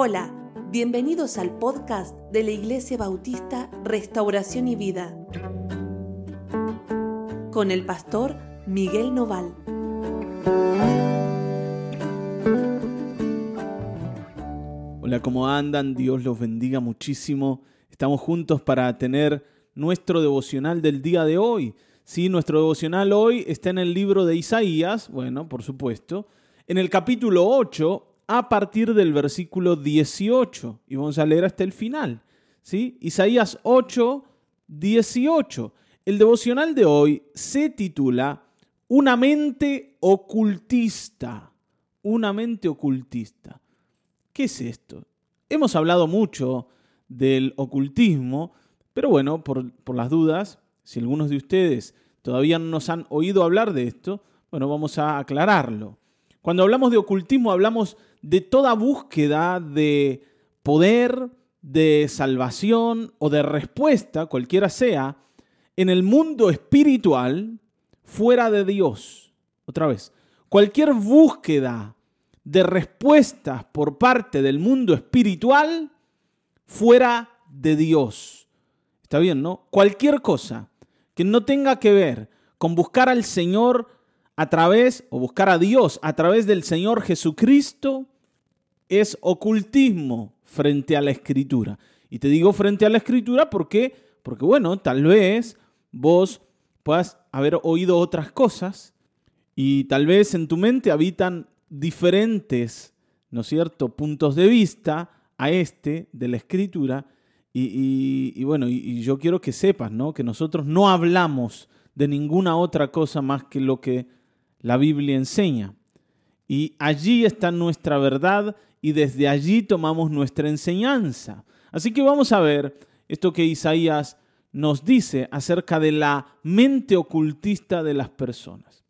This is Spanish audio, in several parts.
Hola, bienvenidos al podcast de la Iglesia Bautista Restauración y Vida con el pastor Miguel Noval. Hola, ¿cómo andan? Dios los bendiga muchísimo. Estamos juntos para tener nuestro devocional del día de hoy. Sí, nuestro devocional hoy está en el libro de Isaías, bueno, por supuesto, en el capítulo 8, a partir del versículo 18, y vamos a leer hasta el final. Isaías 8, 18. El devocional de hoy se titula Una mente ocultista. Una mente ocultista. ¿Qué es esto? Hemos hablado mucho del ocultismo, pero bueno, por, por las dudas, si algunos de ustedes todavía no nos han oído hablar de esto, bueno, vamos a aclararlo. Cuando hablamos de ocultismo hablamos de toda búsqueda de poder, de salvación o de respuesta, cualquiera sea, en el mundo espiritual fuera de Dios. Otra vez, cualquier búsqueda de respuestas por parte del mundo espiritual fuera de Dios. Está bien, ¿no? Cualquier cosa que no tenga que ver con buscar al Señor a través, o buscar a Dios a través del Señor Jesucristo, es ocultismo frente a la escritura. Y te digo frente a la escritura porque, porque bueno, tal vez vos puedas haber oído otras cosas y tal vez en tu mente habitan diferentes, ¿no es cierto?, puntos de vista a este de la escritura y, bueno, y, yo quiero que sepas, ¿no? Que nosotros no hablamos de ninguna otra cosa más que lo que la Biblia enseña. Y allí está nuestra verdad y desde allí tomamos nuestra enseñanza. Así que vamos a ver esto que Isaías nos dice acerca de la mente ocultista de las personas.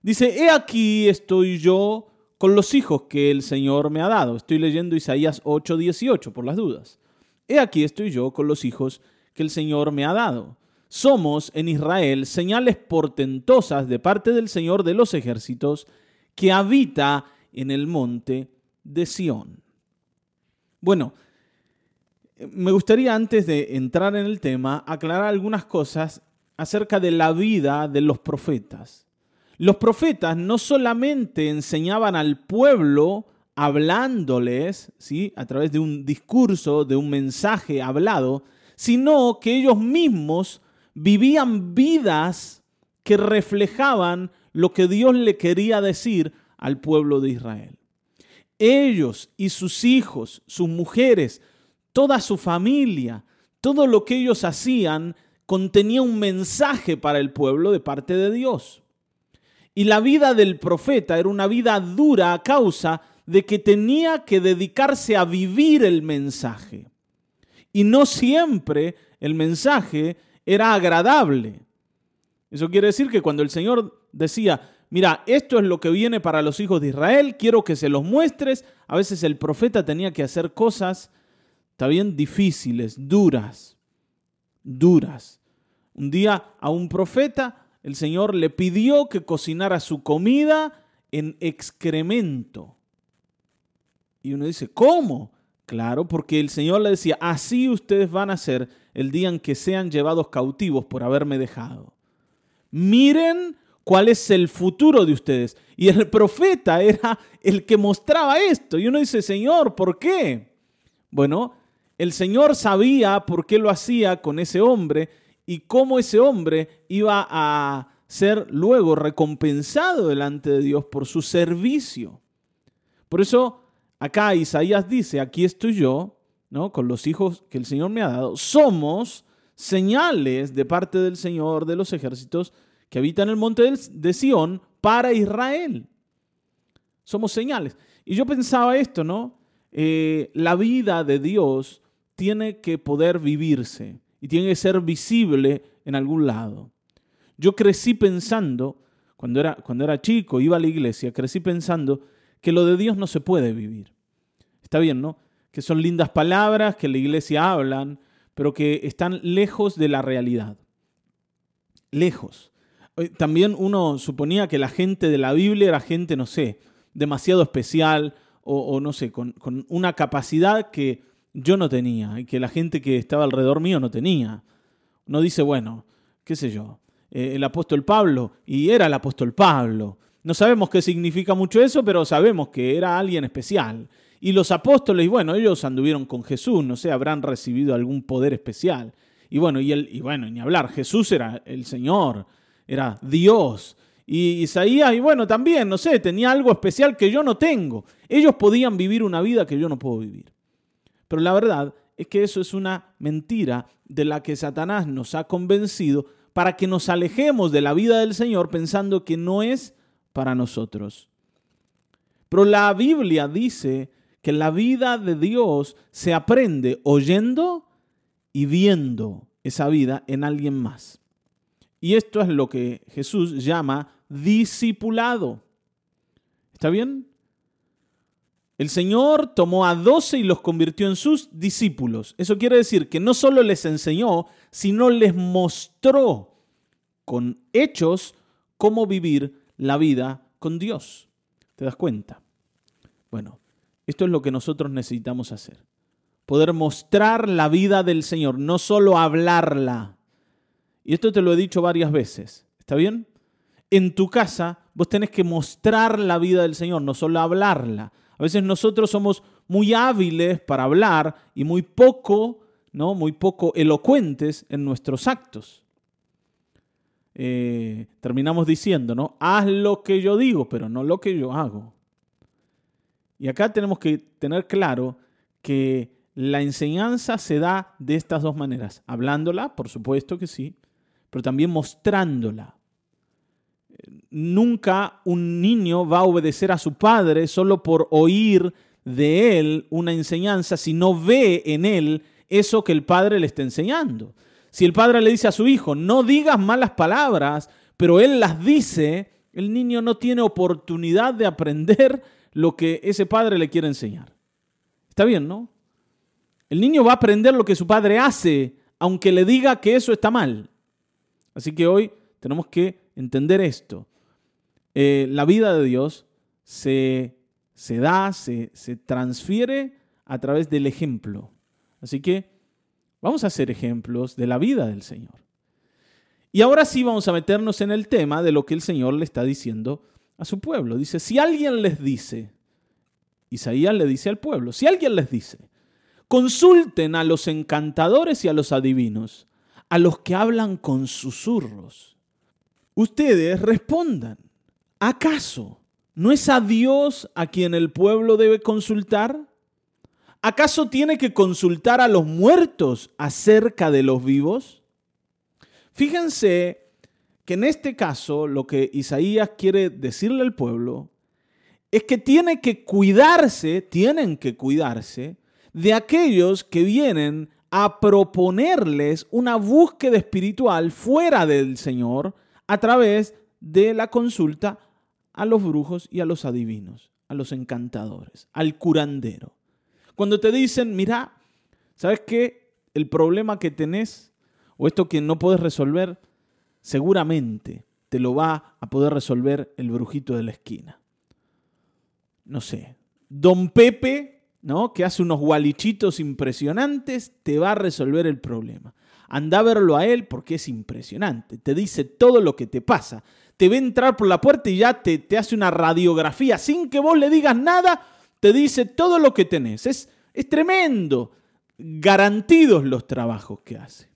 Dice, he aquí estoy yo con los hijos que el Señor me ha dado. Estoy leyendo Isaías 8:18 por las dudas. He aquí estoy yo con los hijos que el Señor me ha dado. Somos en Israel señales portentosas de parte del Señor de los ejércitos que habita en el monte de Sión. Bueno, me gustaría antes de entrar en el tema aclarar algunas cosas acerca de la vida de los profetas. Los profetas no solamente enseñaban al pueblo hablándoles, ¿sí? a través de un discurso, de un mensaje hablado, sino que ellos mismos vivían vidas que reflejaban lo que Dios le quería decir al pueblo de Israel. Ellos y sus hijos, sus mujeres, toda su familia, todo lo que ellos hacían contenía un mensaje para el pueblo de parte de Dios. Y la vida del profeta era una vida dura a causa de que tenía que dedicarse a vivir el mensaje. Y no siempre el mensaje era agradable. Eso quiere decir que cuando el Señor decía, mira, esto es lo que viene para los hijos de Israel, quiero que se los muestres, a veces el profeta tenía que hacer cosas, está bien, difíciles, duras, duras. Un día a un profeta el Señor le pidió que cocinara su comida en excremento. Y uno dice, ¿cómo? Claro, porque el Señor le decía, así ustedes van a ser el día en que sean llevados cautivos por haberme dejado. Miren cuál es el futuro de ustedes. Y el profeta era el que mostraba esto. Y uno dice, Señor, ¿por qué? Bueno, el Señor sabía por qué lo hacía con ese hombre y cómo ese hombre iba a ser luego recompensado delante de Dios por su servicio. Por eso Acá Isaías dice, aquí estoy yo, ¿no? Con los hijos que el Señor me ha dado. Somos señales de parte del Señor de los ejércitos que habita en el monte de Sión para Israel. Somos señales. Y yo pensaba esto, ¿no? Eh, la vida de Dios tiene que poder vivirse y tiene que ser visible en algún lado. Yo crecí pensando, cuando era, cuando era chico, iba a la iglesia, crecí pensando que lo de Dios no se puede vivir. Está bien, ¿no? Que son lindas palabras que la iglesia hablan, pero que están lejos de la realidad. Lejos. Eh, también uno suponía que la gente de la Biblia era gente, no sé, demasiado especial o, no sé, con, una capacidad que yo no tenía y que la gente que estaba alrededor mío no tenía. Uno dice, bueno, qué sé yo, eh, el apóstol Pablo, y era el apóstol Pablo. No sabemos qué significa mucho eso, pero sabemos que era alguien especial. Y los apóstoles, bueno, ellos anduvieron con Jesús, no sé, habrán recibido algún poder especial. Y bueno, y, y bueno, ni hablar, Jesús era el Señor, era Dios. Y Isaías, y bueno, también, no sé, tenía algo especial que yo no tengo. Ellos podían vivir una vida que yo no puedo vivir. Pero la verdad es que eso es una mentira de la que Satanás nos ha convencido para que nos alejemos de la vida del Señor pensando que no es para nosotros. Pero la Biblia dice que la vida de Dios se aprende oyendo y viendo esa vida en alguien más. Y esto es lo que Jesús llama discipulado. ¿Está bien? El Señor tomó a doce y los convirtió en sus discípulos. Eso quiere decir que no solo les enseñó, sino les mostró con hechos cómo vivir la vida con Dios. ¿Te das cuenta? Bueno, esto es lo que nosotros necesitamos hacer. Poder mostrar la vida del Señor, no solo hablarla. Y esto te lo he dicho varias veces. ¿Está bien? En tu casa vos tenés que mostrar la vida del Señor, no solo hablarla. A veces nosotros somos muy hábiles para hablar y muy poco, ¿no? Muy poco elocuentes en nuestros actos. Eh, terminamos diciendo, ¿no? Haz lo que yo digo, pero no lo que yo hago. Y acá tenemos que tener claro que la enseñanza se da de estas dos maneras. Hablándola, por supuesto que sí, pero también mostrándola nunca un niño va a obedecer a su padre solo por oír de él una enseñanza si no ve en él eso que el padre le está enseñando. Si el padre le dice a su hijo, no digas malas palabras, pero él las dice, el niño no tiene oportunidad de aprender lo que ese padre le quiere enseñar. Está bien, ¿no? El niño va a aprender lo que su padre hace, aunque le diga que eso está mal. Así que hoy tenemos que entender esto. Eh, la vida de Dios se, se da, se, se transfiere a través del ejemplo. Así que vamos a hacer ejemplos de la vida del Señor. Y ahora sí vamos a meternos en el tema de lo que el Señor le está diciendo a su pueblo. Dice, si alguien les dice, Isaías le dice al pueblo, si alguien les dice, consulten a los encantadores y a los adivinos, a los que hablan con susurros, ustedes respondan. ¿Acaso no es a Dios a quien el pueblo debe consultar? ¿Acaso tiene que consultar a los muertos acerca de los vivos? Fíjense que en este caso lo que Isaías quiere decirle al pueblo es que tiene que cuidarse, tienen que cuidarse de aquellos que vienen a proponerles una búsqueda espiritual fuera del Señor a través de la consulta a los brujos y a los adivinos, a los encantadores, al curandero. Cuando te dicen, mira, ¿sabes qué? El problema que tenés o esto que no puedes resolver, seguramente te lo va a poder resolver el brujito de la esquina. No sé, don Pepe, ¿no? Que hace unos gualichitos impresionantes, te va a resolver el problema. Anda a verlo a él porque es impresionante. Te dice todo lo que te pasa te ve entrar por la puerta y ya te, te hace una radiografía sin que vos le digas nada, te dice todo lo que tenés. Es, es tremendo. Garantidos los trabajos que hace.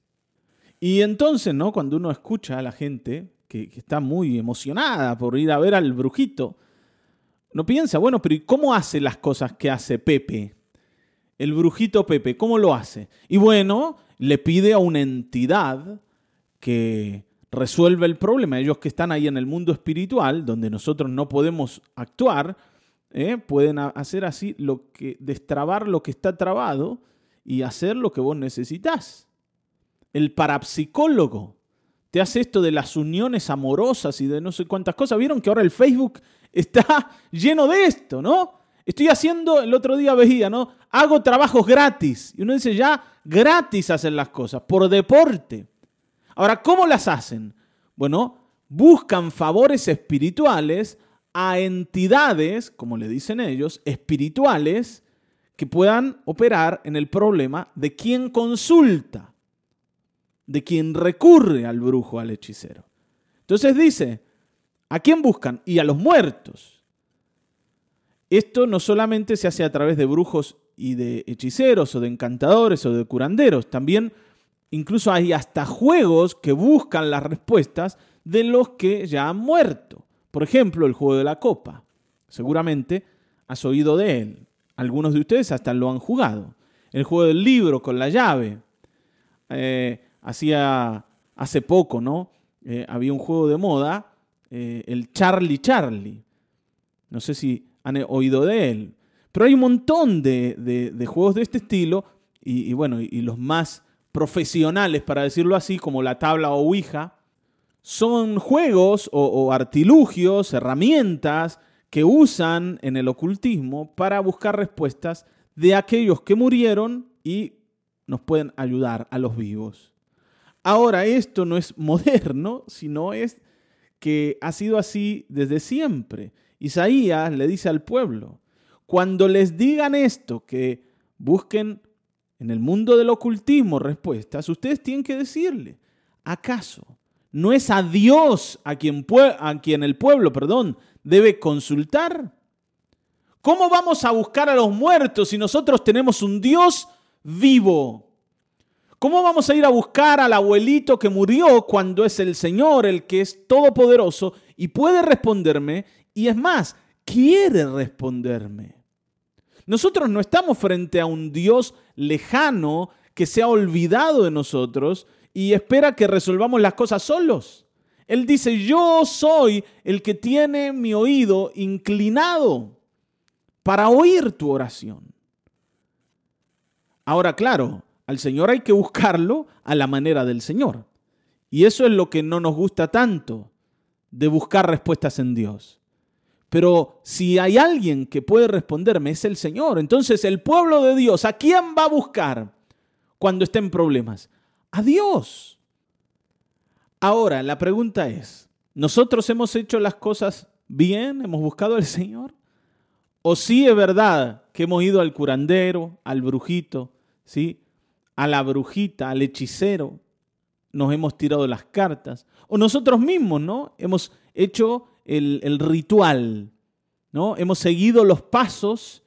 Y entonces, ¿no? Cuando uno escucha a la gente que, está muy emocionada por ir a ver al brujito, no piensa, bueno, pero ¿cómo hace las cosas que hace Pepe? El brujito Pepe, ¿cómo lo hace? Y bueno, le pide a una entidad que resuelve el problema. Ellos que están ahí en el mundo espiritual, donde nosotros no podemos actuar, ¿eh? pueden hacer así lo que, destrabar lo que está trabado y hacer lo que vos necesitas. El parapsicólogo te hace esto de las uniones amorosas y de no sé cuántas cosas. Vieron que ahora el Facebook está lleno de esto, ¿no? Estoy haciendo, el otro día veía, ¿no? Hago trabajos gratis. Y uno dice, ya, gratis hacen las cosas, por deporte. Ahora, ¿cómo las hacen? Bueno, buscan favores espirituales a entidades, como le dicen ellos, espirituales, que puedan operar en el problema de quien consulta, de quien recurre al brujo, al hechicero. Entonces dice, ¿a quién buscan? Y a los muertos. Esto no solamente se hace a través de brujos y de hechiceros o de encantadores o de curanderos, también incluso hay hasta juegos que buscan las respuestas de los que ya han muerto. Por ejemplo, el juego de la copa. Seguramente has oído de él. Algunos de ustedes hasta lo han jugado. El juego del libro con la llave. Eh, hacía hace poco, ¿no? Eh, había un juego de moda, eh, el Charlie Charlie. No sé si han oído de él. Pero hay un montón de, juegos de este estilo y, bueno, y, los más profesionales, para decirlo así, como la tabla o Ouija, son juegos o, artilugios, herramientas que usan en el ocultismo para buscar respuestas de aquellos que murieron y nos pueden ayudar a los vivos. Ahora, esto no es moderno, sino es que ha sido así desde siempre. Isaías le dice al pueblo, cuando les digan esto, que busquen en el mundo del ocultismo respuestas, ustedes tienen que decirle, ¿acaso ¿No es a Dios a quien, a quien el pueblo perdón, debe consultar? ¿Cómo vamos a buscar a los muertos si nosotros tenemos un Dios vivo? ¿Cómo vamos a ir a buscar al abuelito que murió cuando es el Señor el que es todopoderoso y puede responderme? Y es más, quiere responderme. Nosotros no estamos frente a un Dios lejano que se ha olvidado de nosotros y espera que resolvamos las cosas solos. Él dice, yo soy el que tiene mi oído inclinado para oír tu oración. Ahora, claro, al Señor hay que buscarlo a la manera del Señor. Y eso es lo que no nos gusta tanto, de buscar respuestas en Dios. Pero si hay alguien que puede responderme, es el Señor. Entonces el pueblo de Dios, ¿a quién va a buscar cuando esté en problemas? a Dios. Ahora, la pregunta es, ¿nosotros hemos hecho las cosas bien? ¿Hemos buscado al Señor? ¿O sí es verdad que hemos ido al curandero, al brujito, ¿sí? A la brujita, al hechicero? Nos hemos tirado las cartas. O nosotros mismos, ¿no? Hemos hecho el, el ritual, ¿no? Hemos seguido los pasos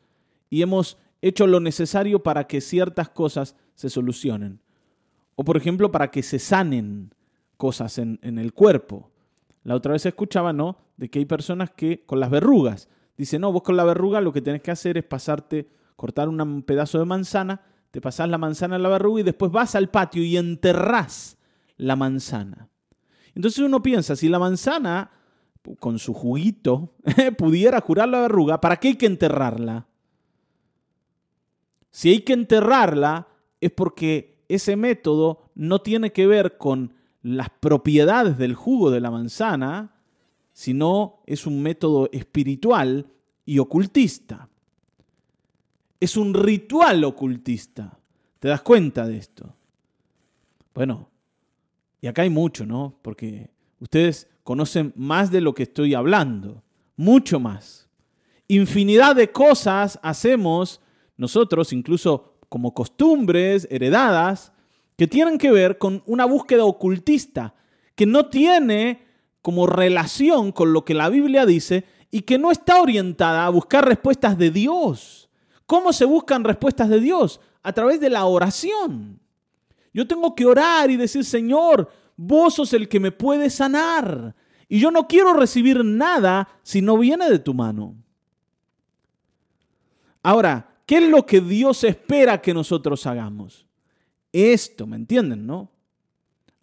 y hemos hecho lo necesario para que ciertas cosas se solucionen. O por ejemplo, para que se sanen cosas en, el cuerpo. La otra vez escuchaba, ¿no? De que hay personas que con las verrugas, dice, no, vos con la verruga lo que tenés que hacer es pasarte, cortar un pedazo de manzana, te pasás la manzana en la verruga y después vas al patio y enterrás la manzana. Entonces uno piensa, si la manzana con su juguito pudiera curar la verruga, ¿para qué hay que enterrarla? Si hay que enterrarla es porque ese método no tiene que ver con las propiedades del jugo de la manzana, sino es un método espiritual y ocultista. Es un ritual ocultista. ¿Te das cuenta de esto? Bueno, y acá hay mucho, ¿no? Porque ustedes conocen más de lo que estoy hablando, mucho más. Infinidad de cosas hacemos nosotros, incluso como costumbres heredadas que tienen que ver con una búsqueda ocultista, que no tiene como relación con lo que la Biblia dice y que no está orientada a buscar respuestas de Dios. ¿Cómo se buscan respuestas de Dios? A través de la oración. Yo tengo que orar y decir, Señor, vos sos el que me puede sanar. Y yo no quiero recibir nada si no viene de tu mano. Ahora, ¿Qué es lo que Dios espera que nosotros hagamos? Esto, ¿me entienden, no?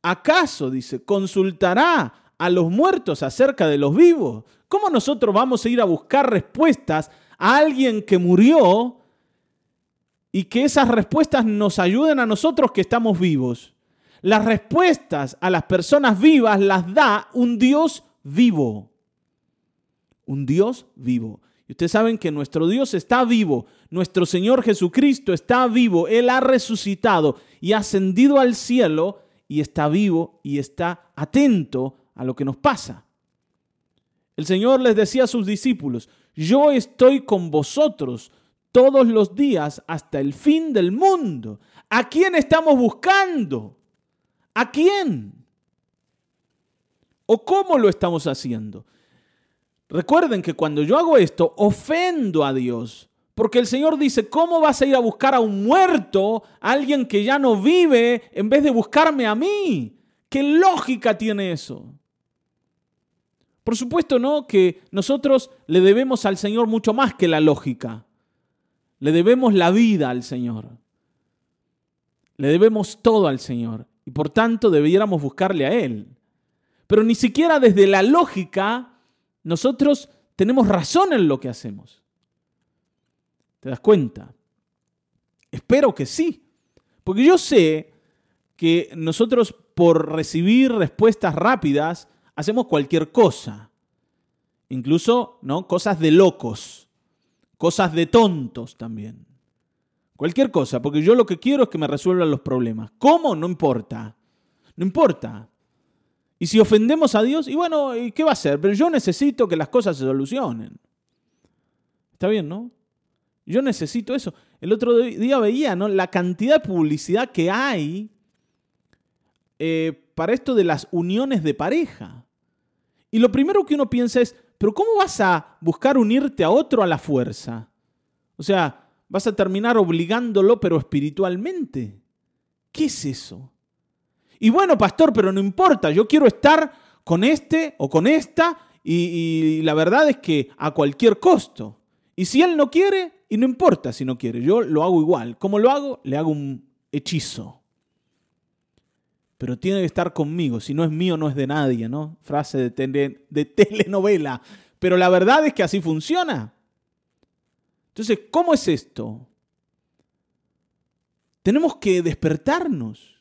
¿Acaso, dice, consultará a los muertos acerca de los vivos? ¿Cómo nosotros vamos a ir a buscar respuestas a alguien que murió y que esas respuestas nos ayuden a nosotros que estamos vivos? Las respuestas a las personas vivas las da un Dios vivo. Un Dios vivo. Y ustedes saben que nuestro Dios está vivo, nuestro Señor Jesucristo está vivo, Él ha resucitado y ha ascendido al cielo y está vivo y está atento a lo que nos pasa. El Señor les decía a sus discípulos, yo estoy con vosotros todos los días hasta el fin del mundo. ¿A quién estamos buscando? ¿A quién? ¿O cómo lo estamos haciendo? Recuerden que cuando yo hago esto, ofendo a Dios. Porque el Señor dice, ¿cómo vas a ir a buscar a un muerto, a alguien que ya no vive, en vez de buscarme a mí? ¿Qué lógica tiene eso? Por supuesto, ¿no? Que nosotros le debemos al Señor mucho más que la lógica. Le debemos la vida al Señor. Le debemos todo al Señor. Y por tanto debiéramos buscarle a Él. Pero ni siquiera desde la lógica nosotros tenemos razón en lo que hacemos. ¿Te das cuenta? Espero que sí. Porque yo sé que nosotros por recibir respuestas rápidas hacemos cualquier cosa. Incluso, ¿no? Cosas de locos, cosas de tontos también. Cualquier cosa, porque yo lo que quiero es que me resuelvan los problemas. ¿Cómo? No importa. No importa. Y si ofendemos a Dios, y bueno, ¿qué va a hacer? Pero yo necesito que las cosas se solucionen. Está bien, ¿no? Yo necesito eso. El otro día veía, ¿no? La cantidad de publicidad que hay eh, para esto de las uniones de pareja. Y lo primero que uno piensa es, pero ¿cómo vas a buscar unirte a otro a la fuerza? O sea, vas a terminar obligándolo, pero espiritualmente. ¿Qué es eso? Y bueno, pastor, pero no importa, yo quiero estar con este o con esta y, la verdad es que a cualquier costo. Y si él no quiere, y no importa si no quiere, yo lo hago igual. ¿Cómo lo hago? Le hago un hechizo. Pero tiene que estar conmigo, si no es mío no es de nadie, ¿no? Frase de, telenovela. Pero la verdad es que así funciona. Entonces, ¿cómo es esto? Tenemos que despertarnos.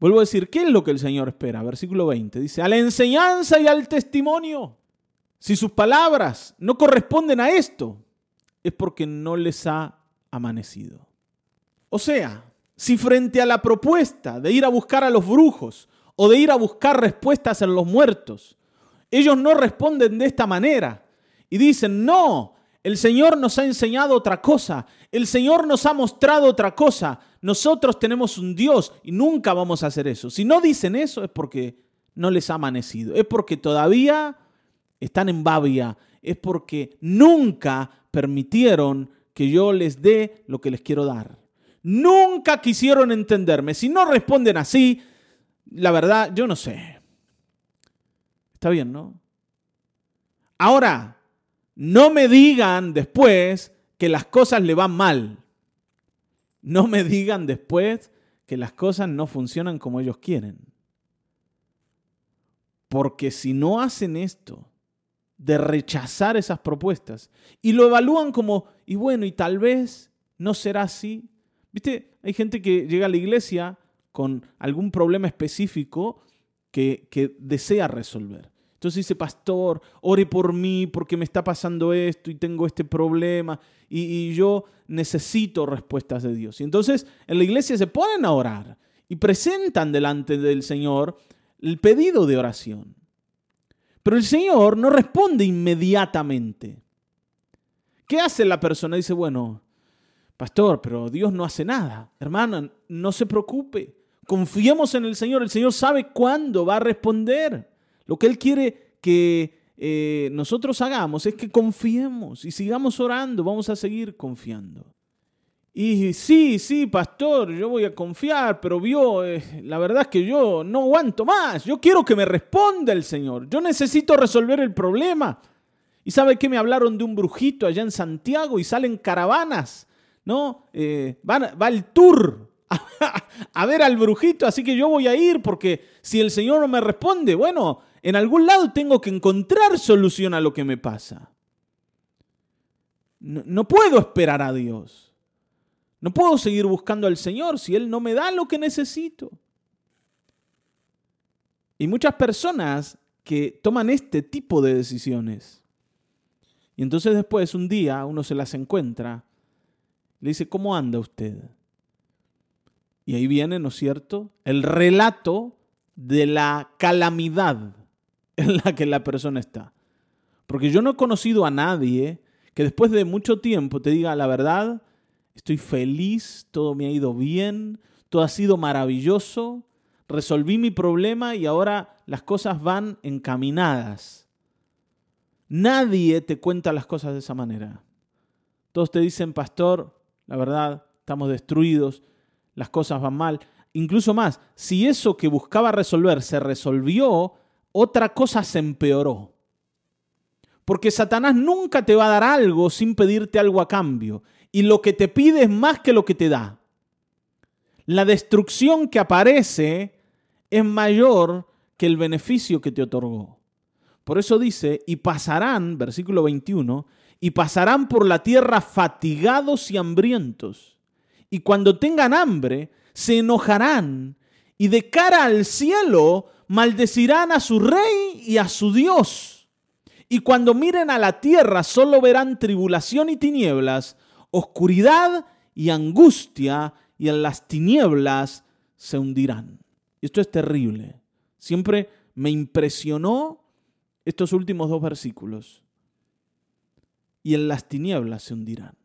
Vuelvo a decir, ¿qué es lo que el Señor espera? Versículo 20 dice, a la enseñanza y al testimonio. Si sus palabras no corresponden a esto, es porque no les ha amanecido. O sea, si frente a la propuesta de ir a buscar a los brujos o de ir a buscar respuestas en los muertos, ellos no responden de esta manera y dicen, no, el Señor nos ha enseñado otra cosa, el Señor nos ha mostrado otra cosa, nosotros tenemos un Dios y nunca vamos a hacer eso. Si no dicen eso es porque no les ha amanecido, es porque todavía están en Babia, es porque nunca permitieron que yo les dé lo que les quiero dar. Nunca quisieron entenderme. Si no responden así, la verdad, yo no sé. Está bien, ¿no? Ahora, no me digan después que las cosas le van mal. No me digan después que las cosas no funcionan como ellos quieren. Porque si no hacen esto, de rechazar esas propuestas, y lo evalúan como, y bueno, y tal vez no será así. Viste, hay gente que llega a la iglesia con algún problema específico que, desea resolver. Entonces dice, pastor, ore por mí porque me está pasando esto y tengo este problema y, yo necesito respuestas de Dios. Y entonces en la iglesia se ponen a orar y presentan delante del Señor el pedido de oración. Pero el Señor no responde inmediatamente. ¿Qué hace la persona? Dice, bueno, pastor, pero Dios no hace nada. Hermana, no se preocupe. Confiemos en el Señor. El Señor sabe cuándo va a responder. Lo que Él quiere que eh, nosotros hagamos es que confiemos y sigamos orando, vamos a seguir confiando. Y sí, sí, pastor, yo voy a confiar, pero vio, eh, la verdad es que yo no aguanto más, yo quiero que me responda el Señor, yo necesito resolver el problema. ¿Y sabe qué? Me hablaron de un brujito allá en Santiago y salen caravanas, ¿no? Eh, va el tour a ver al brujito, así que yo voy a ir porque si el Señor no me responde, bueno, en algún lado tengo que encontrar solución a lo que me pasa. No, puedo esperar a Dios. No puedo seguir buscando al Señor si Él no me da lo que necesito. Y muchas personas que toman este tipo de decisiones. Y entonces después, un día, uno se las encuentra, le dice, ¿cómo anda usted? Y ahí viene, ¿no es cierto?, el relato de la calamidad en la que la persona está. Porque yo no he conocido a nadie que después de mucho tiempo te diga la verdad, estoy feliz, todo me ha ido bien, todo ha sido maravilloso, resolví mi problema y ahora las cosas van encaminadas. Nadie te cuenta las cosas de esa manera. Todos te dicen, pastor, la verdad, estamos destruidos, las cosas van mal. Incluso más, si eso que buscaba resolver se resolvió, otra cosa se empeoró. Porque Satanás nunca te va a dar algo sin pedirte algo a cambio. Y lo que te pide es más que lo que te da. La destrucción que aparece es mayor que el beneficio que te otorgó. Por eso dice, y pasarán, versículo 21, y pasarán por la tierra fatigados y hambrientos. Y cuando tengan hambre, se enojarán y de cara al cielo maldecirán a su rey y a su Dios. Y cuando miren a la tierra solo verán tribulación y tinieblas, oscuridad y angustia, y en las tinieblas se hundirán. Esto es terrible. Siempre me impresionó estos últimos dos versículos. Y en las tinieblas se hundirán.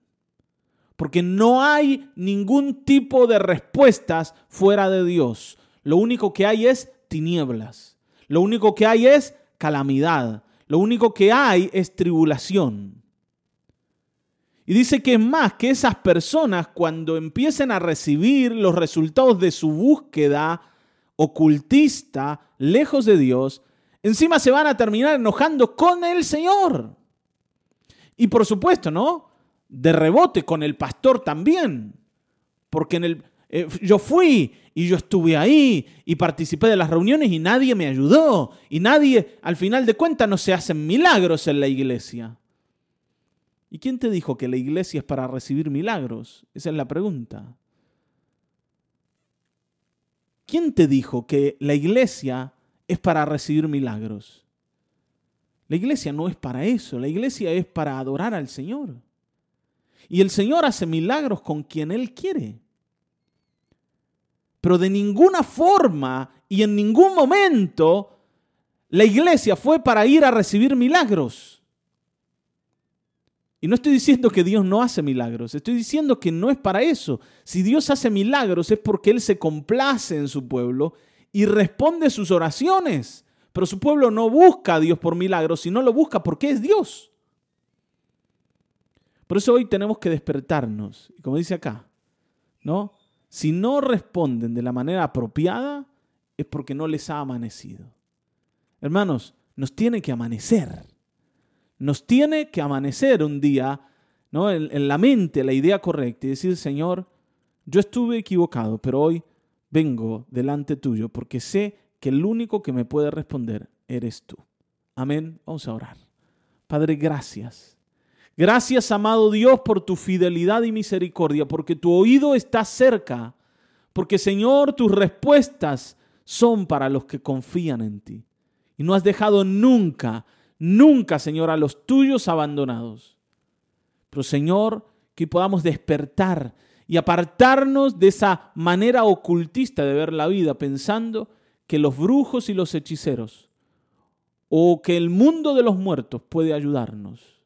Porque no hay ningún tipo de respuestas fuera de Dios. Lo único que hay es tinieblas. Lo único que hay es calamidad. Lo único que hay es tribulación. Y dice que es más que esas personas cuando empiecen a recibir los resultados de su búsqueda ocultista, lejos de Dios, encima se van a terminar enojando con el Señor. Y por supuesto, ¿no? De rebote con el pastor también. Porque en el, eh, yo fui y yo estuve ahí y participé de las reuniones y nadie me ayudó. Y nadie, al final de cuentas, no se hacen milagros en la iglesia. ¿Y quién te dijo que la iglesia es para recibir milagros? Esa es la pregunta. ¿Quién te dijo que la iglesia es para recibir milagros? La iglesia no es para eso, la iglesia es para adorar al Señor. Y el Señor hace milagros con quien Él quiere. Pero de ninguna forma y en ningún momento la iglesia fue para ir a recibir milagros. Y no estoy diciendo que Dios no hace milagros, estoy diciendo que no es para eso. Si Dios hace milagros es porque Él se complace en su pueblo y responde sus oraciones. Pero su pueblo no busca a Dios por milagros, sino lo busca porque es Dios. Por eso hoy tenemos que despertarnos. Y como dice acá, ¿no? Si no responden de la manera apropiada, es porque no les ha amanecido. Hermanos, nos tiene que amanecer. Nos tiene que amanecer un día, ¿no? En, en, la mente, la idea correcta y decir, Señor, yo estuve equivocado, pero hoy vengo delante tuyo porque sé que el único que me puede responder eres tú. Amén. Vamos a orar. Padre, gracias. Gracias, amado Dios, por tu fidelidad y misericordia, porque tu oído está cerca, porque Señor, tus respuestas son para los que confían en ti. Y no has dejado nunca, nunca, Señor, a los tuyos abandonados. Pero Señor, que podamos despertar y apartarnos de esa manera ocultista de ver la vida, pensando que los brujos y los hechiceros o que el mundo de los muertos puede ayudarnos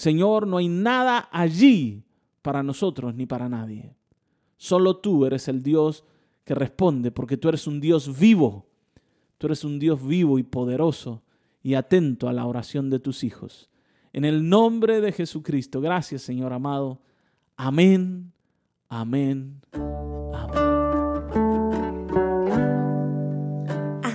Señor, no hay nada allí para nosotros ni para nadie. Solo tú eres el Dios que responde, porque tú eres un Dios vivo. Tú eres un Dios vivo y poderoso y atento a la oración de tus hijos. En el nombre de Jesucristo. Gracias, Señor amado. Amén, amén, amén.